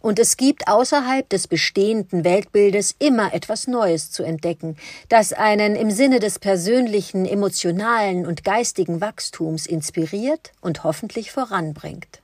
und es gibt außerhalb des bestehenden Weltbildes immer etwas Neues zu entdecken, das einen im Sinne des persönlichen, emotionalen und geistigen Wachstums inspiriert und hoffentlich voranbringt.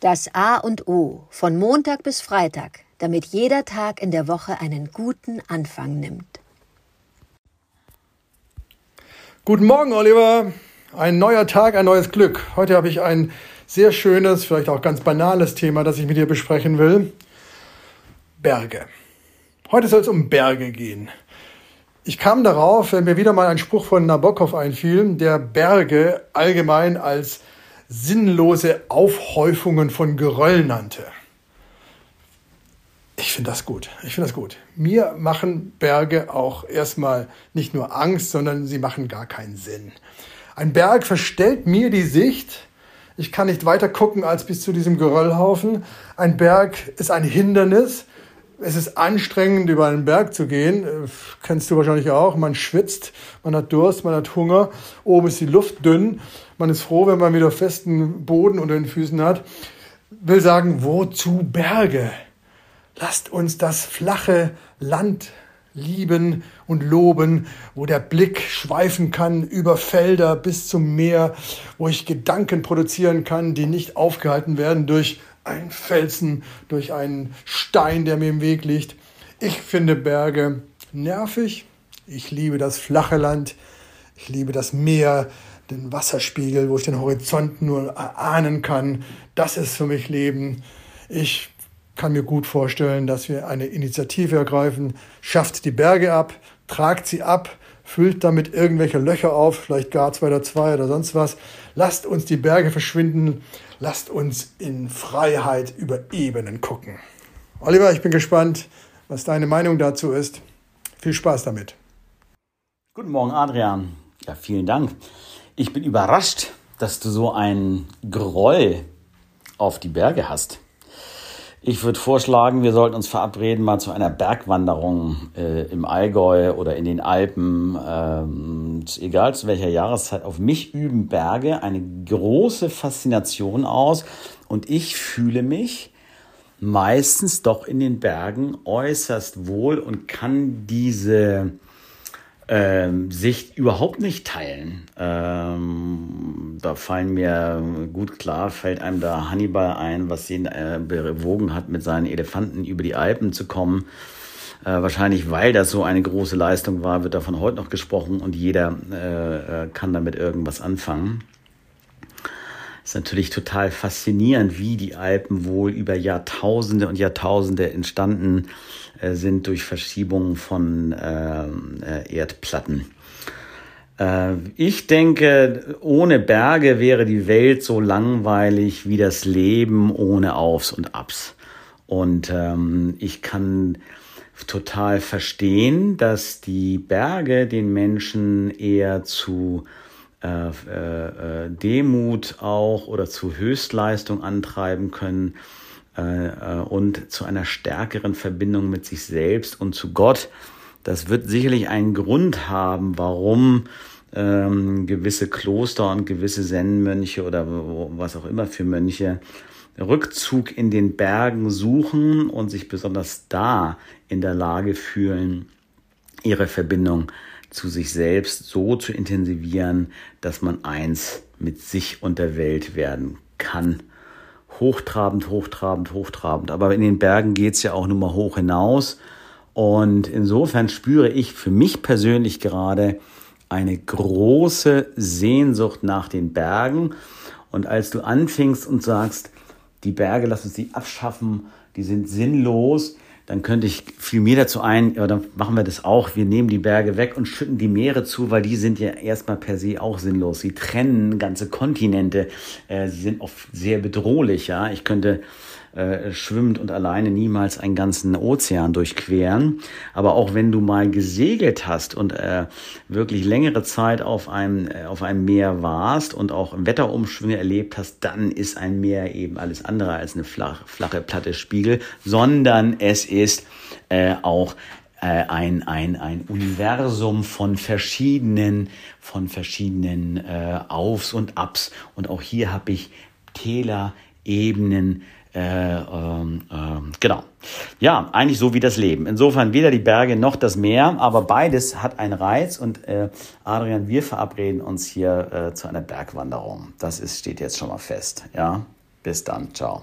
Das A und O von Montag bis Freitag, damit jeder Tag in der Woche einen guten Anfang nimmt. Guten Morgen, Oliver. Ein neuer Tag, ein neues Glück. Heute habe ich ein sehr schönes, vielleicht auch ganz banales Thema, das ich mit dir besprechen will. Berge. Heute soll es um Berge gehen. Ich kam darauf, wenn mir wieder mal ein Spruch von Nabokov einfiel, der Berge allgemein als sinnlose Aufhäufungen von Geröll nannte. Ich finde das gut. Ich finde das gut. Mir machen Berge auch erstmal nicht nur Angst, sondern sie machen gar keinen Sinn. Ein Berg verstellt mir die Sicht. Ich kann nicht weiter gucken als bis zu diesem Geröllhaufen. Ein Berg ist ein Hindernis. Es ist anstrengend, über einen Berg zu gehen. Kennst du wahrscheinlich auch. Man schwitzt, man hat Durst, man hat Hunger. Oben ist die Luft dünn. Man ist froh, wenn man wieder festen Boden unter den Füßen hat. Will sagen, wozu Berge? Lasst uns das flache Land lieben und loben, wo der Blick schweifen kann über Felder bis zum Meer, wo ich Gedanken produzieren kann, die nicht aufgehalten werden durch einen Felsen, durch einen Stein, der mir im Weg liegt. Ich finde Berge nervig. Ich liebe das flache Land. Ich liebe das Meer, den Wasserspiegel, wo ich den Horizont nur erahnen kann. Das ist für mich Leben. Ich kann mir gut vorstellen, dass wir eine Initiative ergreifen. Schafft die Berge ab, tragt sie ab, füllt damit irgendwelche Löcher auf, vielleicht gar 2 oder 2 oder sonst was. Lasst uns die Berge verschwinden. Lasst uns in Freiheit über Ebenen gucken. Oliver, ich bin gespannt, was deine Meinung dazu ist. Viel Spaß damit. Guten Morgen, Adrian. Ja, vielen Dank. Ich bin überrascht, dass du so einen Groll auf die Berge hast. Ich würde vorschlagen, wir sollten uns verabreden mal zu einer Bergwanderung äh, im Allgäu oder in den Alpen. Ähm, egal zu welcher Jahreszeit, auf mich üben Berge eine große Faszination aus und ich fühle mich meistens doch in den Bergen äußerst wohl und kann diese ähm, Sicht überhaupt nicht teilen. Ähm, da fallen mir gut klar, fällt einem da Hannibal ein, was ihn äh, bewogen hat, mit seinen Elefanten über die Alpen zu kommen. Äh, wahrscheinlich, weil das so eine große Leistung war, wird davon heute noch gesprochen und jeder äh, äh kann damit irgendwas anfangen. Ist natürlich total faszinierend, wie die Alpen wohl über Jahrtausende und Jahrtausende entstanden äh, sind durch Verschiebungen von ähm, äh, Erdplatten. Äh, ich denke, ohne Berge wäre die Welt so langweilig wie das Leben ohne Aufs und Abs. Und ähm, ich kann total verstehen, dass die Berge den Menschen eher zu äh, äh, Demut auch oder zu Höchstleistung antreiben können äh, äh, und zu einer stärkeren Verbindung mit sich selbst und zu Gott. Das wird sicherlich einen Grund haben, warum ähm, gewisse Kloster und gewisse Zen-Mönche oder was auch immer für Mönche Rückzug in den Bergen suchen und sich besonders da in der Lage fühlen, ihre Verbindung zu sich selbst so zu intensivieren, dass man eins mit sich und der Welt werden kann hochtrabend, hochtrabend, hochtrabend. Aber in den Bergen geht's ja auch nur mal hoch hinaus. Und insofern spüre ich für mich persönlich gerade eine große Sehnsucht nach den Bergen. Und als du anfingst und sagst, die Berge, lass uns die abschaffen, die sind sinnlos, dann könnte ich viel mehr dazu ein, ja, dann machen wir das auch. Wir nehmen die Berge weg und schütten die Meere zu, weil die sind ja erstmal per se auch sinnlos. Sie trennen ganze Kontinente. Äh, sie sind oft sehr bedrohlich, ja. Ich könnte äh, schwimmend und alleine niemals einen ganzen Ozean durchqueren. Aber auch wenn du mal gesegelt hast und äh, wirklich längere Zeit auf einem, äh, auf einem Meer warst und auch Wetterumschwünge erlebt hast, dann ist ein Meer eben alles andere als eine flach, flache Platte Spiegel, sondern es ist äh, auch äh, ein, ein, ein Universum von verschiedenen, von verschiedenen äh, Aufs und Abs. Und auch hier habe ich Täler, Ebenen, äh, ähm, äh, genau. Ja, eigentlich so wie das Leben. Insofern weder die Berge noch das Meer, aber beides hat einen Reiz. Und äh, Adrian, wir verabreden uns hier äh, zu einer Bergwanderung. Das ist, steht jetzt schon mal fest. Ja, bis dann. Ciao.